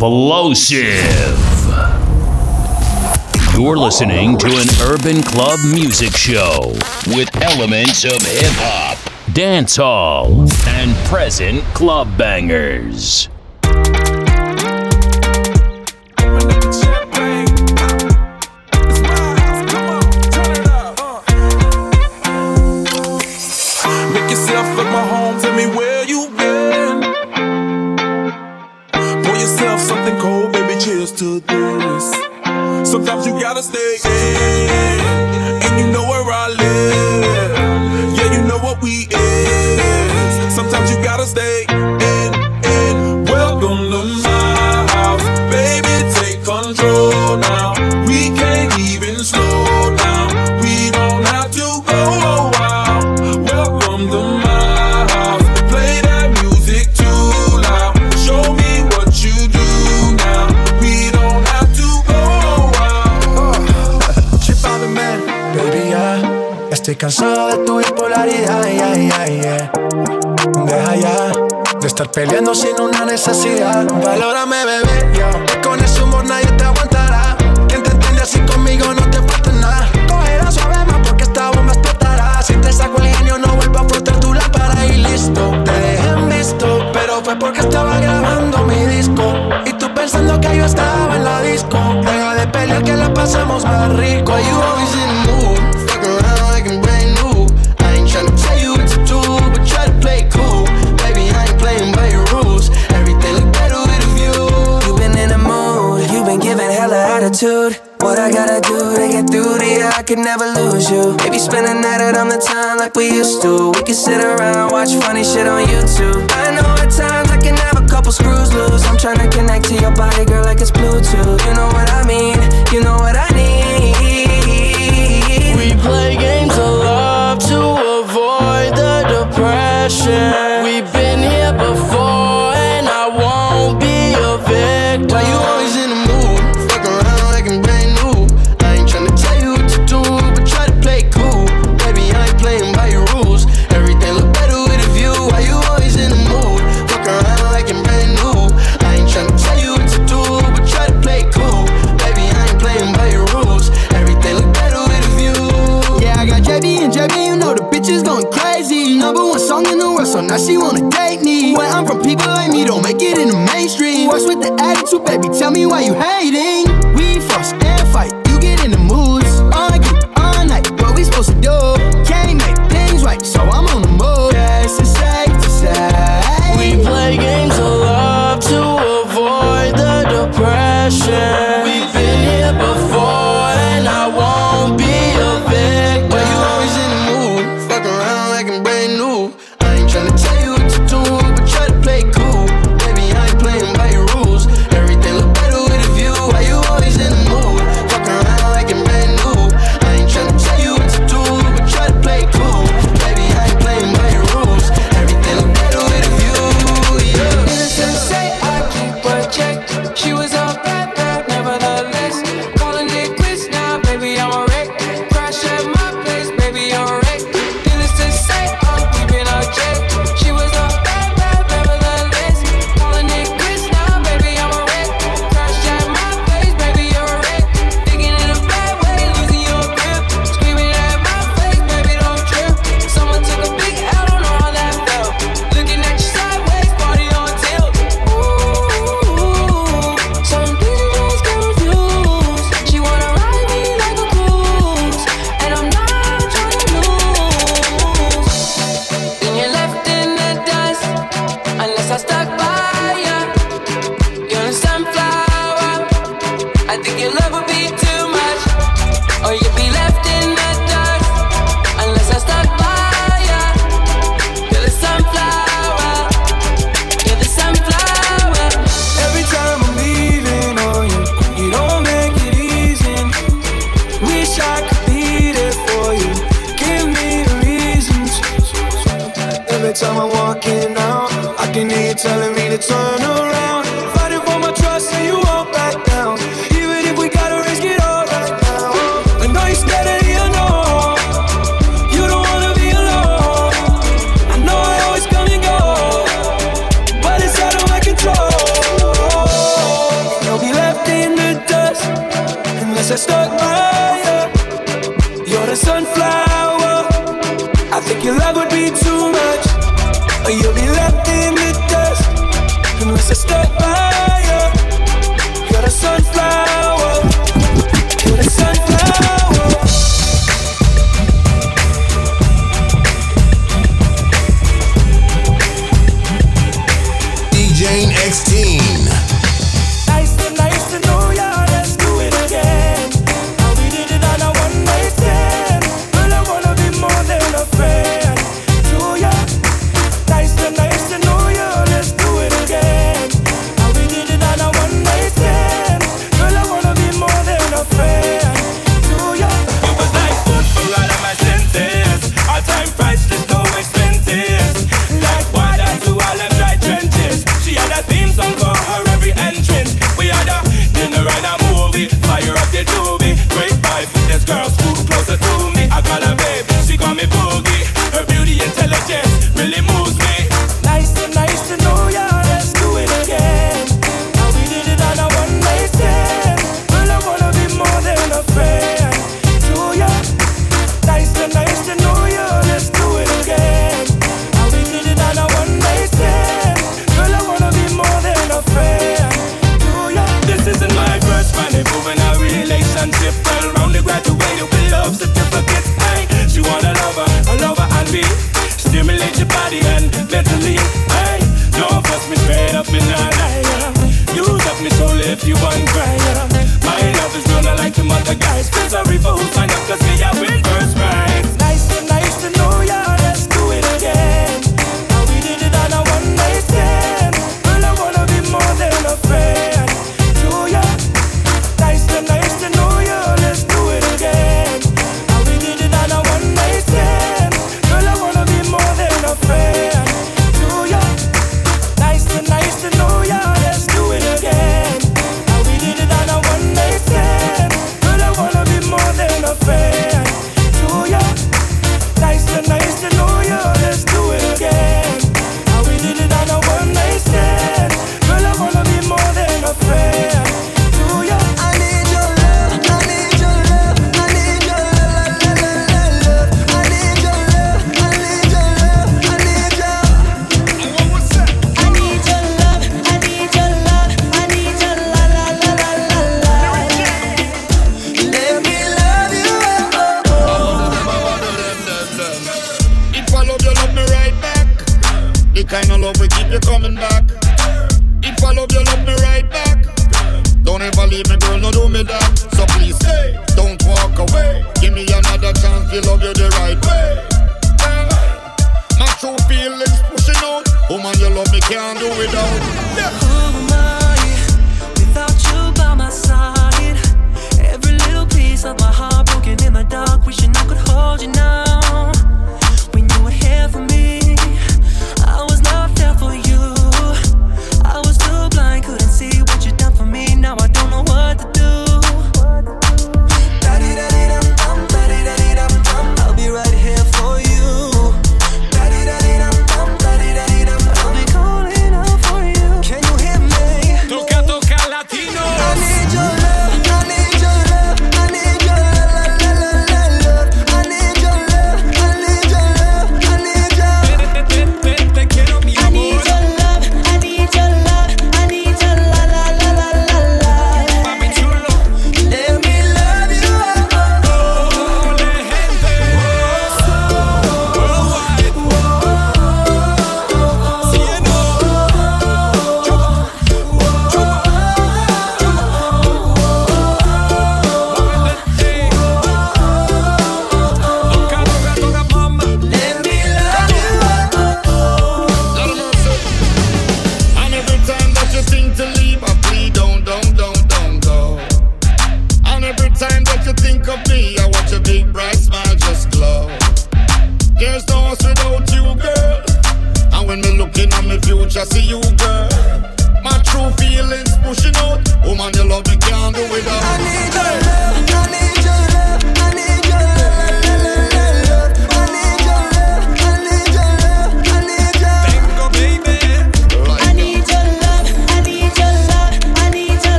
Explosive. You're listening to an urban club music show with elements of hip hop, dance hall, and present club bangers. cansado de tu bipolaridad, yeah, yeah, yeah. Deja ya de estar peleando sin una necesidad. Valórame, bebé, yo. Con ese humor nadie te aguantará. Quien te entiende así conmigo no te falta nada. Cogerá suave más porque esta bomba explotará. Si te saco el genio, no vuelvo a frotar tu lámpara y listo. Te dejé en visto, pero fue porque estaba grabando mi disco. Y tú pensando que yo estaba en la disco. Deja de pelear que la pasamos más rico. you. Maybe spend the night out on the town like we used to. We can sit around, watch funny shit on YouTube. I know at times I can have a couple screws loose. I'm trying to connect to your body, girl.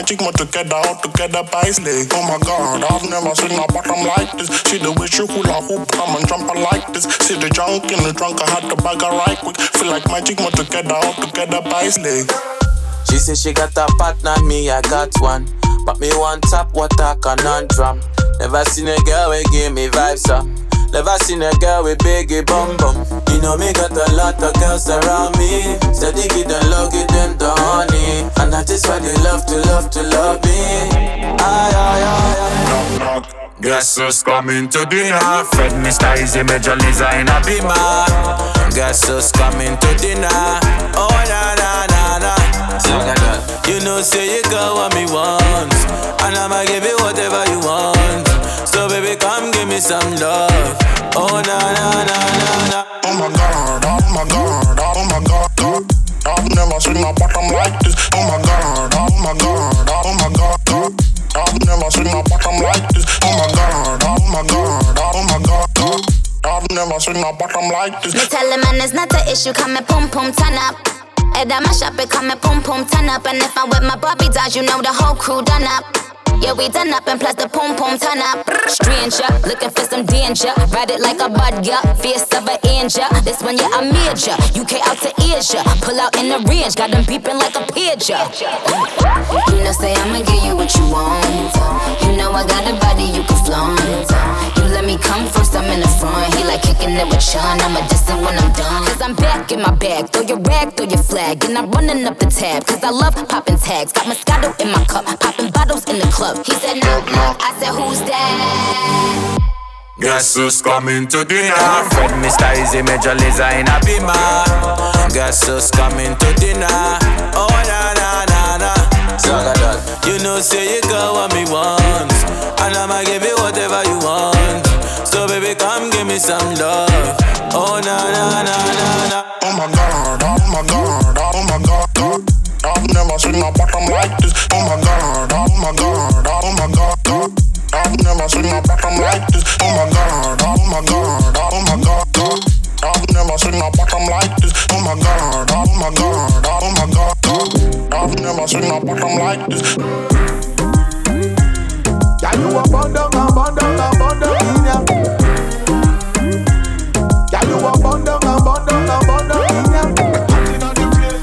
Like magic, more together, all together leg. Oh my god, I've never seen a bottom like this. She the way she hula hoop, come and jump like this. See the junk in the trunk, I had to bag her right quick. Feel like magic, more together, all together leg. She say she got a partner, me I got one. But me want top water conundrum. Never seen a girl we give me vibes up. Never seen a girl with biggie bum bum. You know me got a lot of girls around me. Steady give them love, give them the honey. And that is why they love to love to love me. Aye, aye, aye, aye. Knock, knock. Guess who's coming to dinner? Fred Mr. Eazi Major Lazer in a beamer. Guess who's coming to dinner? Oh na na na na. You know say you got what me want, and I'ma give you whatever you want. So baby, come give me some love. Oh na na na na na. Oh my god, oh my god, oh my god, oh god. I've never seen a bottom like this. Oh my god, oh my god, oh my god, god. I've never seen a bottom like this. Oh my god, oh my god, oh my god, god. I've never seen a bottom like this. Me tell him man it's not an issue, come and pum pum turn up. Head on my shop, it come and boom, pum turn up. And if I'm with my Bobby dolls, you know the whole crew done up. Yeah, we done up and plus the pum pum turn up. Stranger, looking for some danger. Ride it like a bud, yeah. Fierce of an angel. This one, yeah, I major. UK out to Asia. Pull out in the range, got them beeping like a pigeon. You know, say I'ma give you what you want. You know I got a body you can flaunt. Let me come first, I'm in the front. He like kicking it with Sean. I'm a distant when I'm done. Cause I'm back in my bag. Throw your rag, throw your flag. And I'm running up the tab. Cause I love popping tags. Got Moscato in my cup. Popping bottles in the club. He said, knock, knock. I said, who's that? Guess who's coming to dinner? Fred Mr. Eazi Major Lazer in a beamer. Guess who's coming to dinner? Oh na na na You know say you got what me want, and I'ma give you whatever you want. So baby, come give me some love. Oh na na na na na. Oh my god, oh my god, oh my god, god. I've never seen a bottom like this. Oh my god, oh my god, oh my god, god. I've never seen a bottom like this. Oh my god, oh my god, oh my god, never seen a bottom like this. Oh my god, oh my god, oh my god, god. I've never seen a bottom like this. Yeah, you a bun down, a bun down, a bun down in ya. Yeah, you a bun down, a bun down, a bun down in ya. Hot inna the place.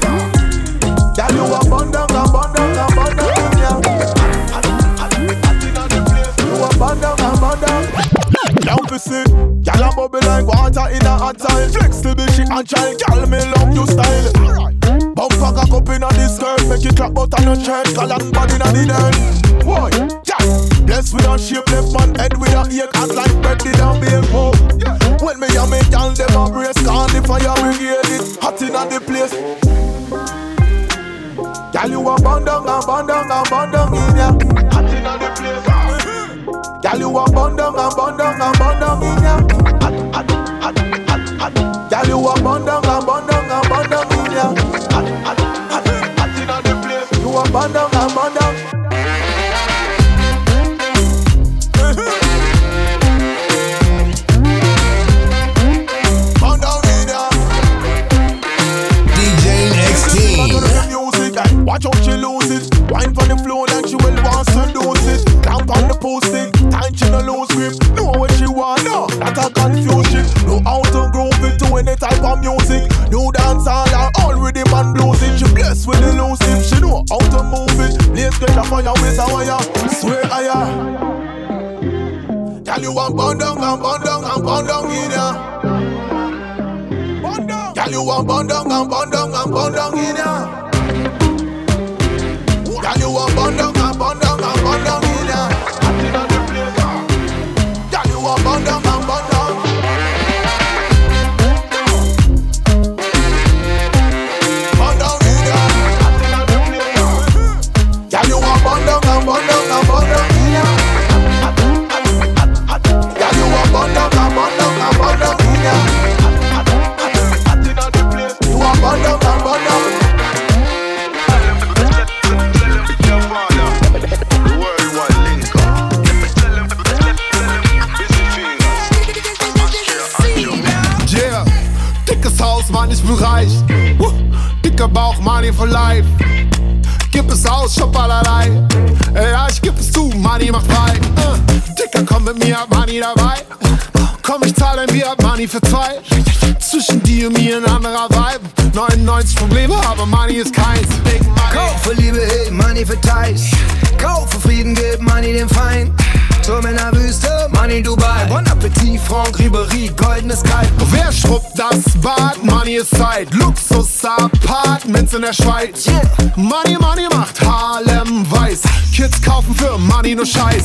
Yeah, you a bun down, a bun down, a bun down in ya. You a bun down, a bun down. Down for sit, gyal a bubble like water in a hot tile. Flexible, she agile, gyal me love you style. Bumper cock up inna the skirt, make it clap out on your chest, galant body inna the dirt. Boy, yeah, blessed with a shape left man head with a ear cut like bread did a bake oh. When me and me gyal dem a brace, can the fire brigade it hot inna the place. Gyal you a and burn down and burn in ya. Hot inna the place. Gyal you a burn down and burn down Gyal you a Luxus-Apartments in der Schweiz. Money, Money macht Harlem weiß. Kids kaufen für Money nur Scheiß.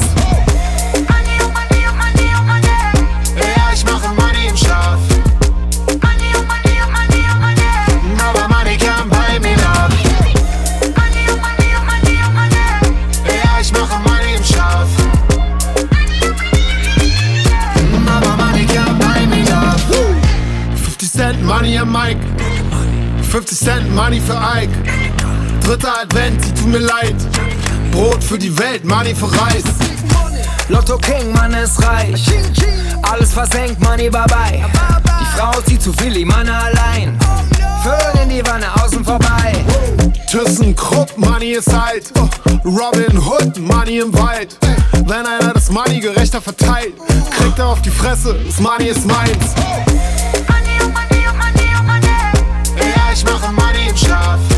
50 Cent Money für Ike. Dritter Advent, sie tut mir leid. Brot für die Welt, Money für Reis. Lotto King, Mann ist reich. Alles versenkt, Money bye bye. Die Frau zieht zu Willi, Mann allein. Föhn in die Wanne, außen vorbei. ThyssenKrupp, Money ist alt. Oh, Robin Hood, Money im Wald. Wenn einer das Money gerechter verteilt, kriegt er auf die Fresse, das Money ist meins. Ich mache Money im Schlaf.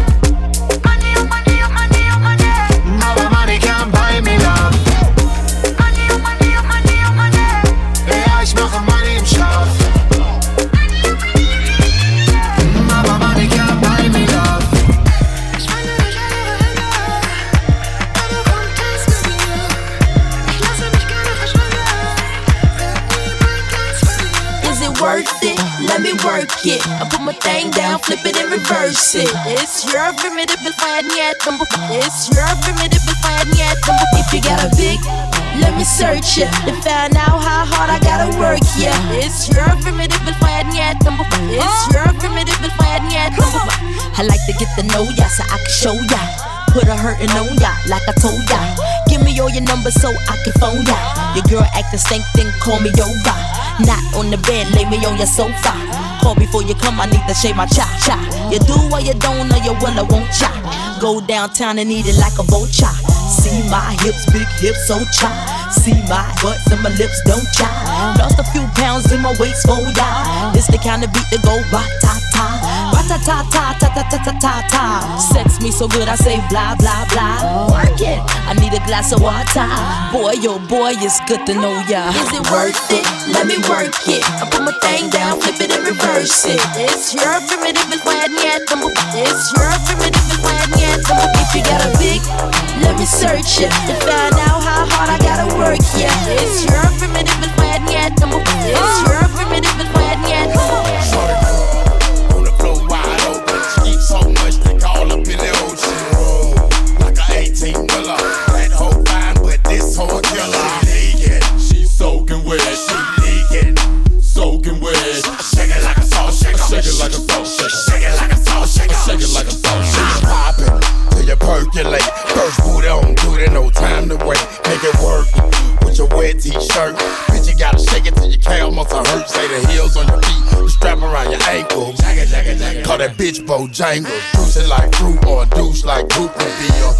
Work it. I put my thing down, flip it and reverse it. It's your primitive fire yet. It's your primitive fire yet. If you got a big, let me search it to find out how hard I gotta work. Yeah, it's your primitive fire yet. It's your primitive fire yet. I like to get to know ya so I can show ya. Put a hurtin' on ya like I told ya. Give me all your numbers so I can phone ya. Your girl acting stink, then call me over. Not on the bed, lay me on your sofa. Call before you come, I need to shave my cha cha. You do or you don't, or you will or won't cha. Go downtown and eat it like a vulture. See my hips, big hips, so cha. See my butts and my lips, don't cha. Lost a few pounds in my waist, oh for ya. This the kind of beat that go ra ta ta. Ta ta ta ta ta ta ta ta ta. Sex me so good, I say blah blah blah. Work it. I need a glass of water. Boy, yo, boy, it's good to know ya. Is it worth it? Let me work it. I put my thing down, flip it and reverse it. It's your primitive and why yet. It's your primitive and why yet. If you got a big, let me search it to find out how hard I gotta work. Yeah, it's your primitive and why yet. It's your primitive and why yet. Percolate. First booty on duty, no time to wait. Make it work with your wet t-shirt. Bitch, you gotta shake it till your calf muscle hurt. Say the heels on your feet, strap around your ankle. Call that bitch Bojangles. Juice it like fruit or douche like Goop would be. Or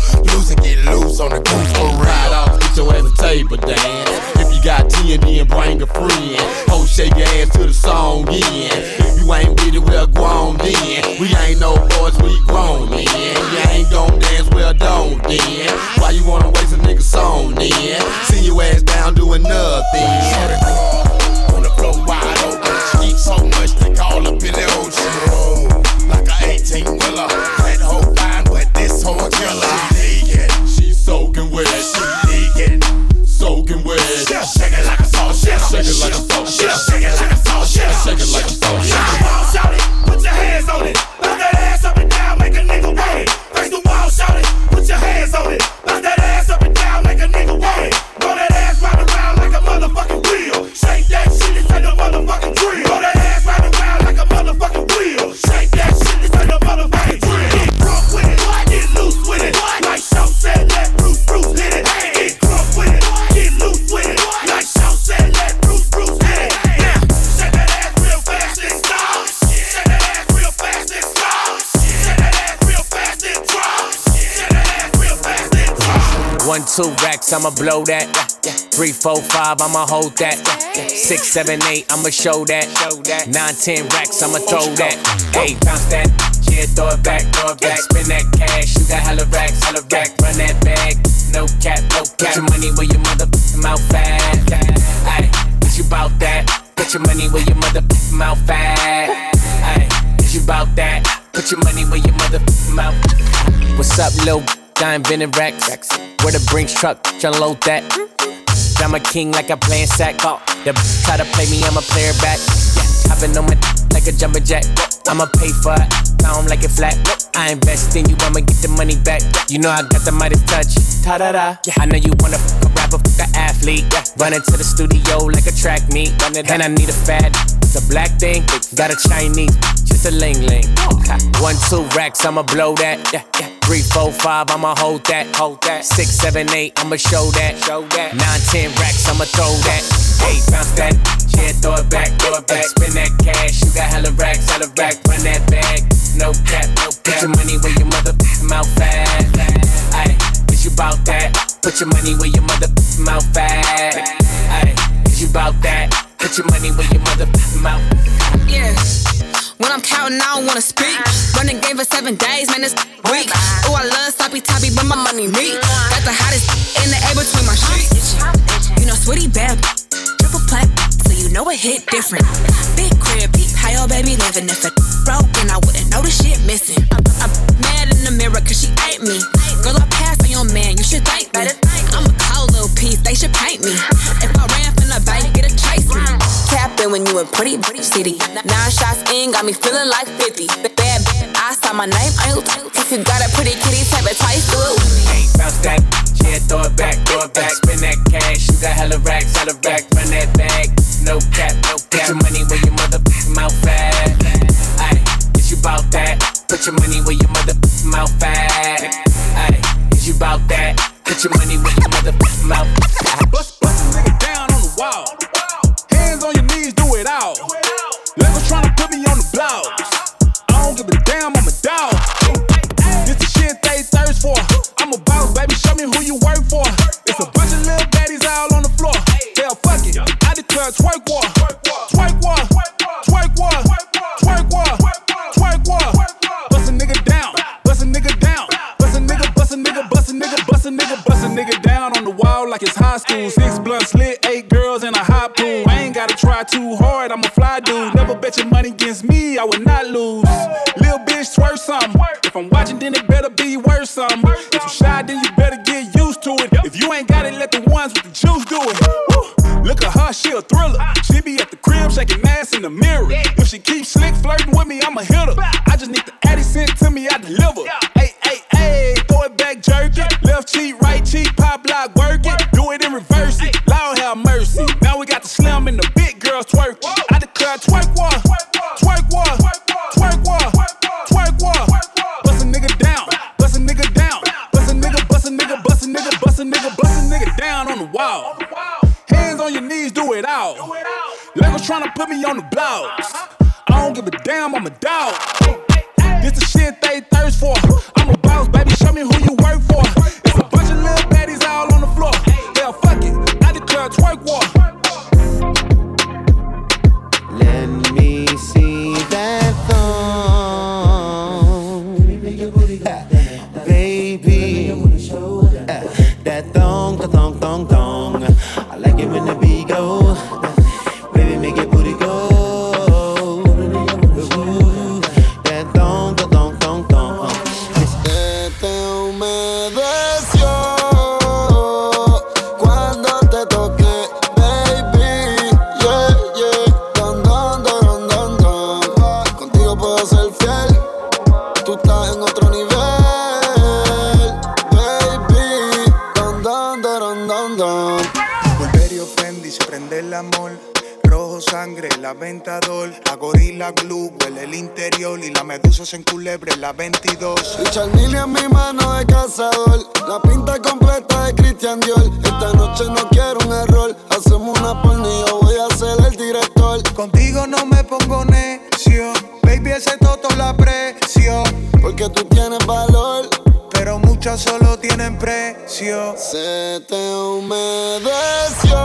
I'ma blow that. Three, four, five, I'ma hold that. Six, seven, eight, I'ma show that. Nine, ten racks, I'ma throw that. Hey, bounce that. Yeah, throw it back, throw it back. Spin that cash, you got hella racks, hella rack. Run that bag, no cap, no cap. Put your money where your mother mouth fat. Ay, is you bout that? Put your money where your mother mouth fat. Ay, is you bout that? Put your money where your mother mouth. What's up, lil? I invented racks. Where the Brinks truck, tryna load that. I'm a king like I playing sack. Oh, the try to play me, I'm a player back. Yeah, I've been on my like a jumper jack. I'ma pay for it, pound like it flat. I invest in you, I'ma get the money back. You know I got the mighty touch. Ta da da. I know you wanna fuck a rapper, fuck a athlete. Run into the studio like a track meet. And I need a fat. It's a black thing, got a Chinese, just a ling ling. One, two racks, I'ma blow that. Three, four, five, I'ma hold that. Hold that. Six, seven, eight, I'ma show that. Show that. Nine, ten racks, I'ma throw that. Eight, bounce that. Yeah, throw it back, throw it back. Spin that cash, you got hella racks, hella rack. Run that bag, no cap, no cap. Put your money where your mother mouth fat. Ay, is you bout that? Put your money where your mother mouth fat. Ay, is you bout that? Put your money where your mother mouth. Yeah. When I'm counting, I don't wanna speak. Running game for seven days, man, it's weak. Oh, I love sloppy toppy, but my money me. Got the hottest in the air between my sheets. You know, sweetie bad, triple plat, so you know it hit different. Big crib, peep, how your baby living. If it broken, I wouldn't know the shit missing. I'm, mad in the mirror, cause she ain't me. Girl, I passed on your man, you should thank me. I'm a cold little piece, they should paint me. If when you in pretty, pretty city. Nine shots in, got me feeling like 50. Bad, bad, I saw my name, I If you got a pretty kitty, type of twice, do it with me. Hey, bounce that. Yeah, throw it back, throw it back. Spin that cash, you got hella racks, hella rack. Run that bag, no cap, no cap. Put your money where your mother mouth fat. Ay, is you bout that? Put your money where your mother mouth fat. Ay, is you bout that? Put your money where your mother mouth. Bust, twerk war. Twerk war. Twerk war. Twerk war. Twerk war. Bust a nigga down. Bust a nigga down. Bust a nigga, bust a nigga, bust a nigga, bust a nigga, down on the wall like it's high school. Six blunts lit, eight girls in a hot pool. I ain't gotta try too hard, I'm a fly dude. Never bet your money against me, I would not lose. Lil bitch, twerk something. If I'm watching, then it better be worth something. If you shy, then you better get used to it. If you ain't got it, let the ones with the juice do it. Look at her, she a thriller. She be at the crib shaking ass in the mirror. If she keeps slick flirting with me, I'ma hit her. I just need the Addy sent to me, I deliver. Hey, hey, hey, throw it back, jerk it. Left cheek, right cheek, pop lock, work it. Do it in reverse it. Lord have mercy. Now we got the slim and the big girls twerking. Do it all. Legos tryna put me on the blogs. I don't give a damn, I'm a dog. This the shit they thirst for. I'm a boss, baby, show me who you work sangre, la gorila glue, huele el interior. Y la medusa se enculebre, la 22. Richard Mille en mi mano de cazador. La pinta completa de Christian Dior. Esta noche no quiero un error. Hacemos una yo voy a ser el director. Contigo no me pongo necio. Baby, ese toto la aprecio. Porque tú tienes valor. Pero muchas solo tienen precio. Se te humedeció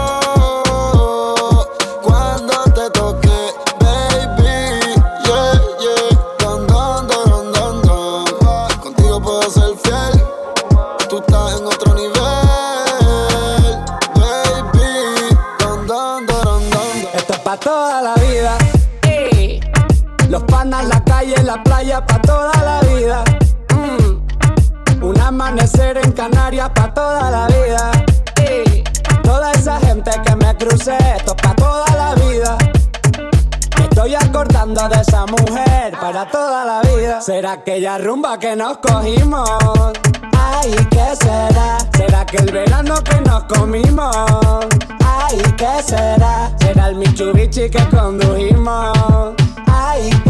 playa, toda la vida. Mm. Un amanecer en Canarias, pa' toda la vida. ey. Toda esa gente que me crucé, esto es pa' toda la vida. Me estoy acordando de esa mujer para toda la vida. ¿Será aquella rumba que nos cogimos? Ay, ¿qué será? ¿Será que el verano que nos comimos? Ay, ¿qué será? ¿Será el Mitsubishi que condujimos? Ay, ¿qué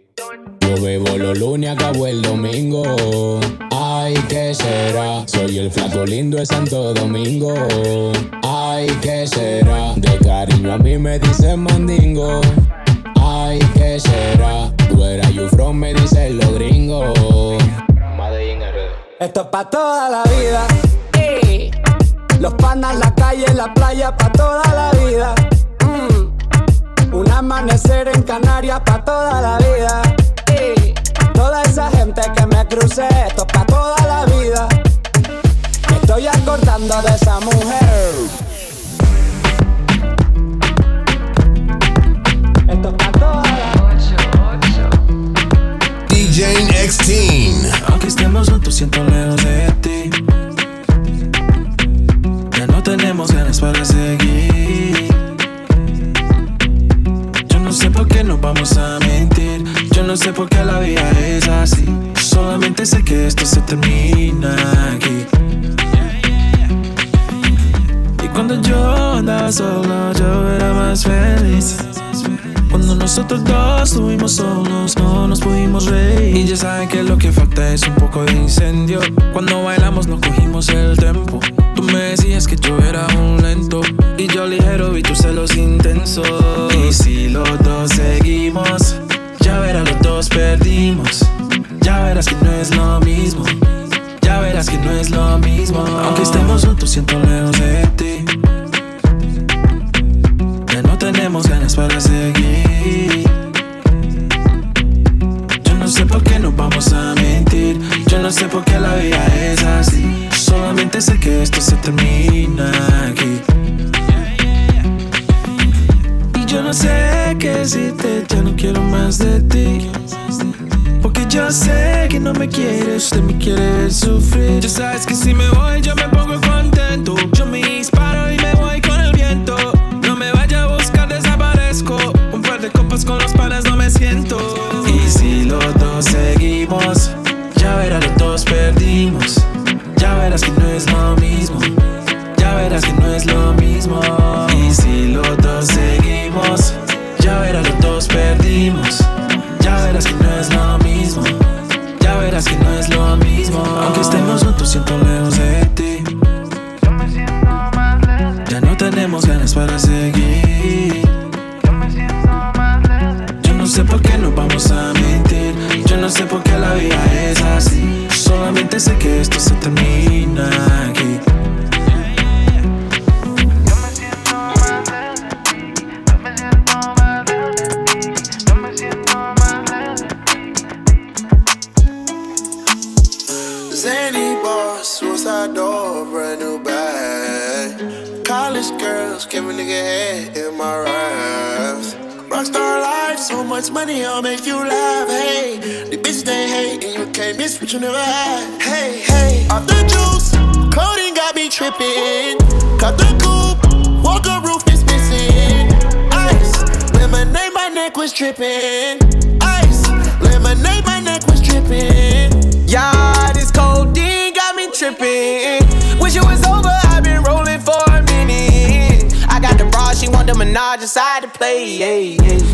Yo bebo los lunes, acabo el domingo. Ay, ¿qué será? Soy el flaco lindo de Santo Domingo. Ay, ¿qué será? De cariño a mí me dicen mandingo. Ay, ¿qué será? Where are you from? Me dicen los gringos. esto es pa' toda la vida. ey. Los panas, la calle, la playa, pa' toda la vida. Un amanecer en Canarias, pa' toda la vida. Toda esa gente que me crucé, esto es pa' toda la vida. Me estoy acordando de esa mujer. Esto es pa' toda la DJ X-Teen. Aunque estemos juntos, siento lejos de ti. Ya no tenemos ganas para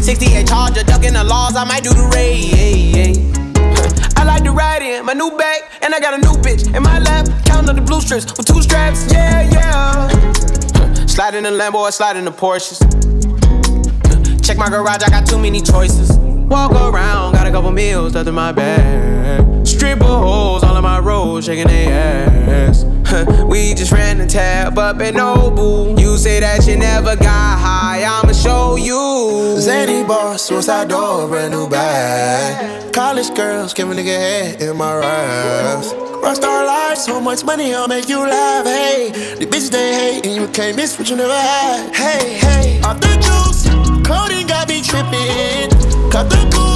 68 Charger, ducking the laws, I might do the raid. I like to ride in my new bag, and I got a new bitch in my lap. Counting the blue strips with two straps. Yeah, yeah. Slide in the Lambo or slide in the Porsches. Check my garage, I got too many choices. Walk around, got a couple meals left in my bag. Stripper holes all in my road, shaking their ass. we just ran the tab up at Nobu. You say that you never got high, I'ma show you. Zany boss, suicide door, brand new bag. College girls, give a nigga head in my raps. Rockstar life, so much money, I'll make you laugh. Hey, the bitches they hate, and you can't miss what you never had. Hey, hey, off the juice, clothing got me tripping. Cut the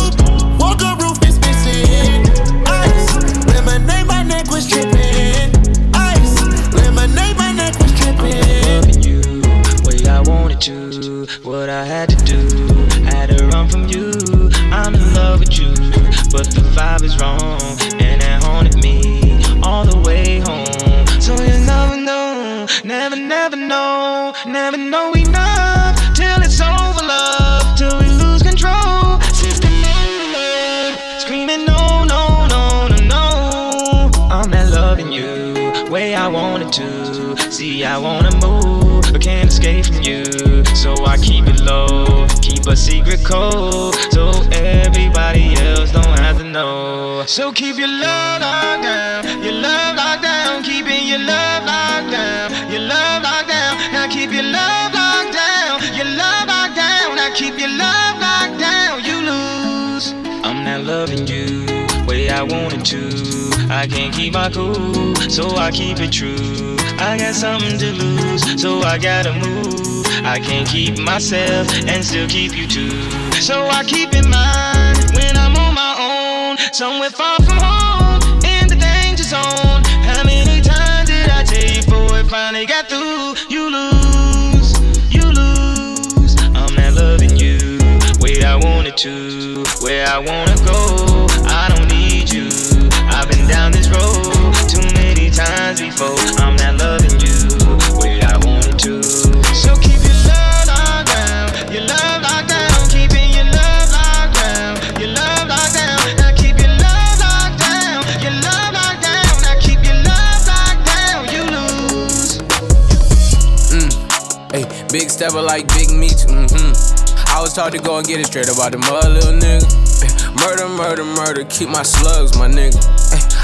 What I had to do, had to run from you. I'm in love with you, but the vibe is wrong, and it haunted me all the way home. So you never know, never, never know, never know enough till it's over, love, till we lose control. System overload, screaming no, no, no, no, no. I'm not loving you way I wanted to. See, I wanna move, but can't escape from you. So I keep it low, keep a secret code, so everybody else don't have to know. So keep your love locked down, your love locked down, keeping your love locked down, your love locked down. Now keep your love locked down, your love locked down. Now keep your love locked down. You lose. I'm not loving you I wanted to. I can't keep my cool, so I keep it true. I got something to lose, so I gotta move. I can't keep myself and still keep you too. So I keep in mind when I'm on my own, somewhere far from home, in the danger zone. How many times did I tell you before it finally got through? You lose, you lose. I'm not loving you way I wanted to, where I wanna go. Times before. I'm not loving you the way I wanted to. So keep your love locked down, your love locked down, keeping your love locked down, your love locked down. Now keep your love locked down, your love locked down. Now keep your love locked down. You lose. Mm. Hey, big stepper like Big Meech. Mm-hmm. I was taught to go and get it straight about the mother, little nigga. Murder, murder, murder, keep my slugs, my nigga.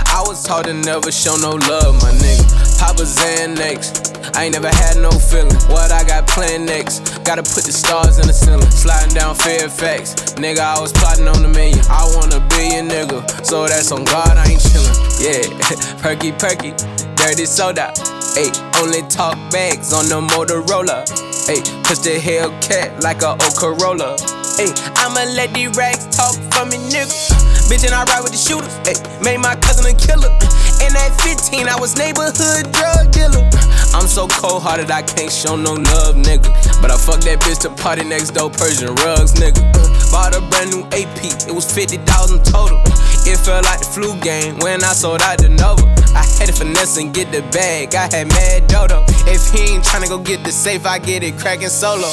I was taught to never show no love, my nigga. Papa Xanax. I ain't never had no feeling. What I got planned next? Gotta put the stars in the ceiling. Sliding down Fairfax. Nigga, I was plotting on the million. I want a billion, nigga. So that's on God, I ain't chillin'. Yeah, perky, perky. Dirty soda. Ayy, only talk bags on the Motorola. Ayy, push the Hellcat like a old Corolla. Ayy, I'ma let these rags talk for me, nigga. Bitch, and I ride with the shooters. Ayy, made my cousin a killer. And at 15, I was neighborhood drug dealer. I'm so cold hearted, I can't show no love, nigga. But I fuck that bitch to party next door, Persian rugs, nigga. Bought a brand new AP, it was 50,000 total. It felt like the flu game when I sold out the Nova. I had to finesse and get the bag, I had mad dodo. If he ain't tryna go get the safe, I get it cracking solo.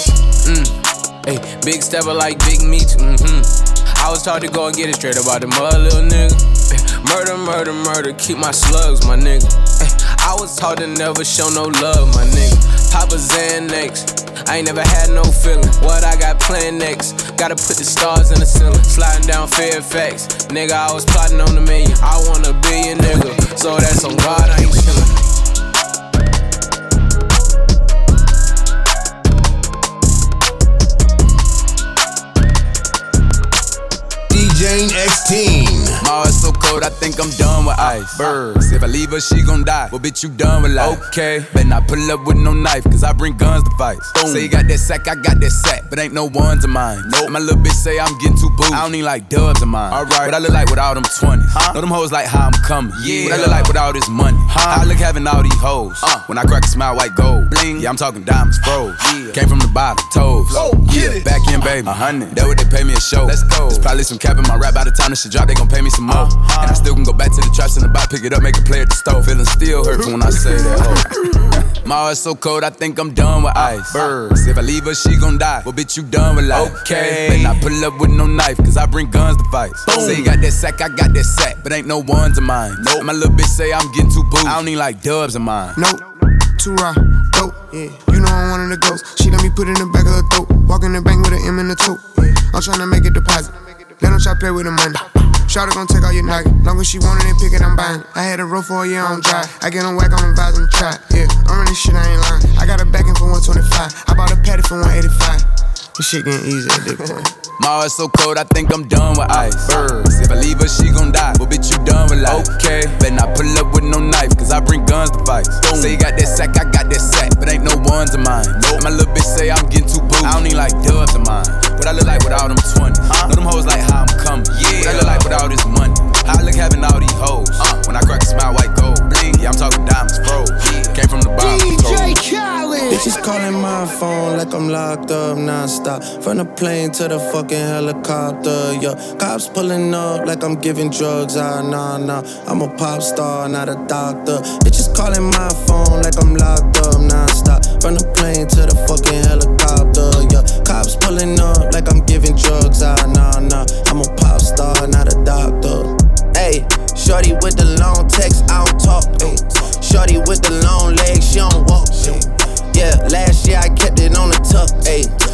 Mm. Hey, big stepper like Big Meech, mm-hmm. I was taught to go and get it straight about the mother, little nigga. Eh, murder, murder, murder, keep my slugs, my nigga. Eh, I was taught to never show no love, my nigga. Papa Xanax. I ain't never had no feeling. What I got planned next? Gotta put the stars in the ceiling. Sliding down Fairfax. Nigga, I was plotting on a million. I want a billion, nigga. So that's on God, I ain't chillin'. DJ X-Teen. Mars so cold, I think I'm done with ice. Birds, if I leave her, she gon' die. Well, bitch, you done with life. Okay, better not pull up with no knife, cause I bring guns to fight. Say you got that sack, I got that sack, but ain't no ones of mine. Nope. My little bitch say I'm getting too booed. I don't need like dubs of mine. Alright, what I look like with all them 20s. Huh? Know them hoes like how I'm coming. Yeah. What I look like with all this money. Huh? I look having all these hoes. Uh. When I crack a smile, white gold. Bling. Yeah, I'm talking diamonds, froze. Yeah. Came from the bottom, toes. Oh, yeah, back in, baby. A hundred. That what they pay me a show. Let's go. There's probably some cap in my rap by the time this shit drop, they gon' pay me some more. And I still can go back to the traps in the back, pick it up, make a play at the stove. Feeling still hurt when I say that. Ho. My heart's so cold, I think I'm done with ice. Birds, if I leave her, she gon' die. Well, bitch, you done with life. Okay. Better I pull up with no knife, cause I bring guns to fight. Say you got that sack, I got that sack, but ain't no ones of mine. Nope. My little bitch say I'm getting too booed. I don't need like dubs of mine. Nope. Too raw, dope. Yeah. You know I'm one of the ghosts. She let me put it in the back of her throat. Walk in the bank with an M in the tote. Yeah. I'm tryna make a deposit. Let them try play with the money. Shawty gon' take all your noggin. Long as she want it and pick it, I'm buying it. I had a roll for a year on dry. I get on whack on the vibes and try. Yeah, I'm running shit, I ain't lying. I got a backing for 125. I bought a patty for 185. This shit getting easy at this point. My heart's so cold, I think I'm done with ice. Birds, if I leave her, she gon' die. But bitch, you done with life. Okay, better not pull up with no knife, cause I bring guns to fight. Say you got that sack, I got that sack, but ain't no ones of mine. Nope. My little bitch say I'm getting too booed. I don't need like dubs of mine. What I look like without them 20. Huh? Know them hoes like how I'm coming. Yeah. What I look like without this money. How I look having all these hoes. Uh, when I crack a smile, white gold. Bling. Yeah, I'm talking diamonds, bro. Yeah. Came from the bottom. DJ Khaled. Bitches calling my phone like I'm locked up nonstop. From the plane to the fucking helicopter. Yeah, cops pulling up like I'm giving drugs. Ah, nah, nah. I'm a pop star, not a doctor. Bitches calling my phone like I'm locked up nonstop. From the plane to the fucking helicopter. Yeah, cops pulling up like I'm giving drugs. Ah, nah, nah. I'm a pop star, not a doctor. Hey, shorty with the long text, I don't talk. Ay. Shorty with the long legs, she don't walk. Ay. Yeah, last year I kept it on the tuck. Ay.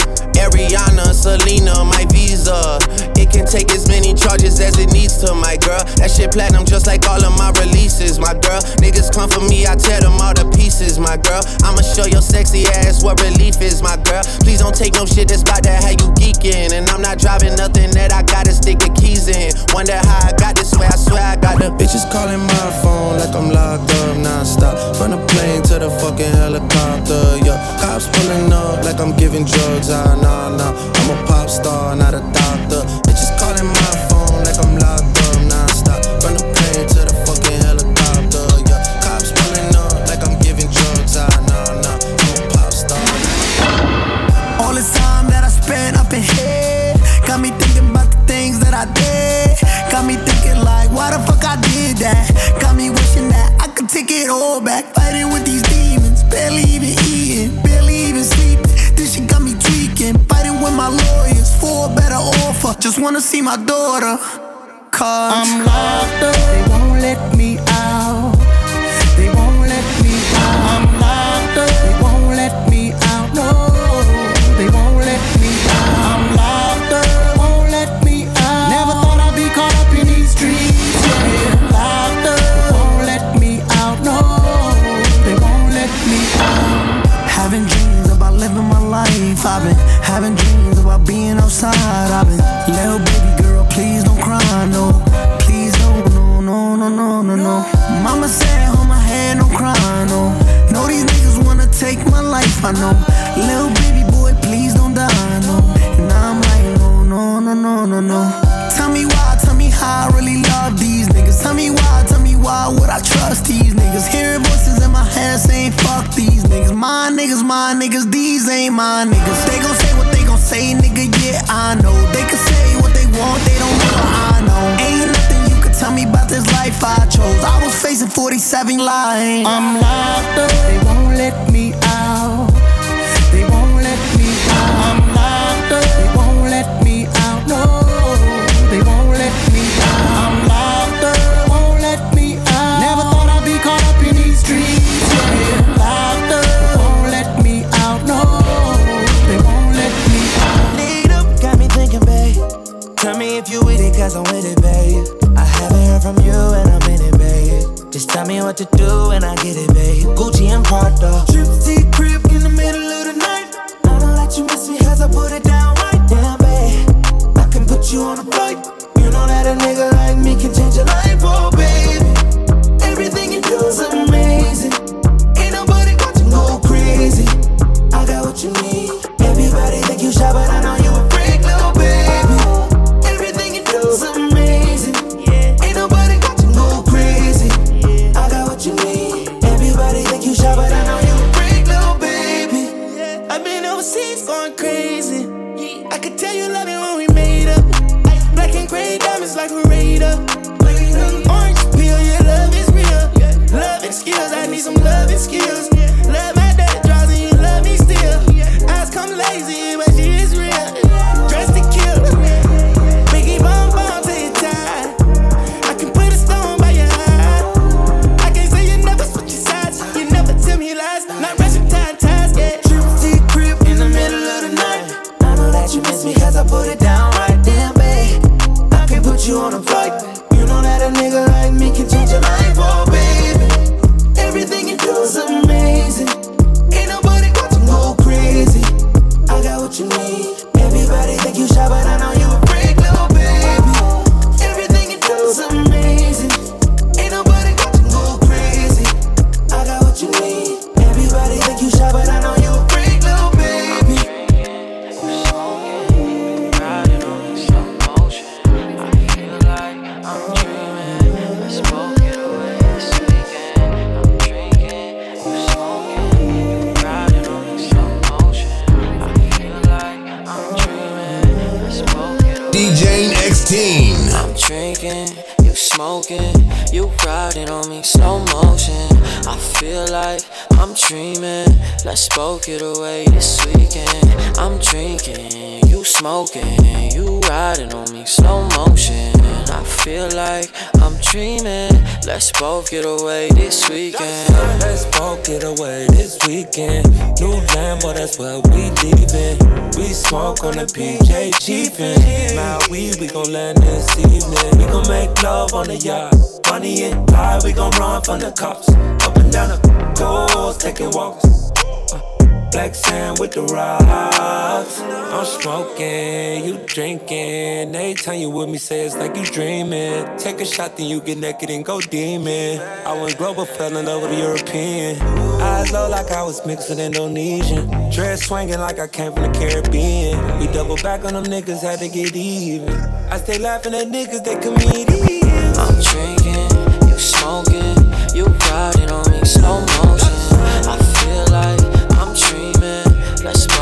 Ariana, Selena, my visa. It can take as many charges as it needs to, my girl. That shit platinum just like all of my releases, my girl. Niggas come for me, I tear them all to pieces, my girl. I'ma show your sexy ass what relief is, my girl. Please don't take no shit that's about that how you geeking. And I'm not driving nothing that I gotta stick the keys in. Wonder how I got this way, I swear I got the Bitches calling my phone like I'm locked up nonstop. From the plane to the fucking helicopter. Yeah, cops pulling up like I'm giving drugs. Ah, nah, nah. I'm a pop star, not a doctor. Could take it all back. Fighting with these demons, barely even eating, barely even sleeping. This shit got me tweaking. Fighting with my lawyers for a better offer. Just wanna see my daughter. Cause I'm locked up. They won't let me out. I've been having dreams about being outside. I've been little baby girl, please don't cry. No, please don't. No, no, no, no, no, no. Mama said, hold my head, don't cry. No, know these niggas wanna take my life. I know, little baby boy, please don't die. No, and I'm like, no, no, no, no, no, no. Tell me why, tell me how I really love why, would I trust these niggas? Hearing voices in my head saying, fuck these niggas. My niggas, my niggas, these ain't my niggas. They gon' say what they gon' say, nigga, yeah, I know. They can say what they want, they don't know I know. Ain't nothing you could tell me about this life I chose. I was facing 47 lines. I'm locked up, they won't let me out. Cause I'm with it, babe. I haven't heard from you and I'm in it, babe. Just tell me what to do and I get it, babe. Gucci and Prada. Trip riding on me slow motion. I feel like I'm dreaming. Let's both get away this weekend. I'm drinking, you smoking, you riding on me slow motion. I feel like I'm dreaming. Let's both get away this weekend. Let's both get away this weekend. New Lambo, that's where we leaving. We smoke on the PJ Chiefin'. My weed, we gon' land this evening. We gon' make love on the yacht. Money and high, we gon' run from the cops. Up and down the coast, taking walks. Uh, Black sand with the rocks. I'm smoking, you drinking. Every time you with me, say it's like you dreaming. Take a shot, then you get naked and go demon. I went global, fell in love with a European. Eyes low like I was with Indonesian. Dress swinging like I came from the Caribbean. We double back on them niggas, had to get even. I stay laughing at niggas, they comedians. I'm drinking, you smoking, you riding on me slow motion. I feel like dreaming. Let's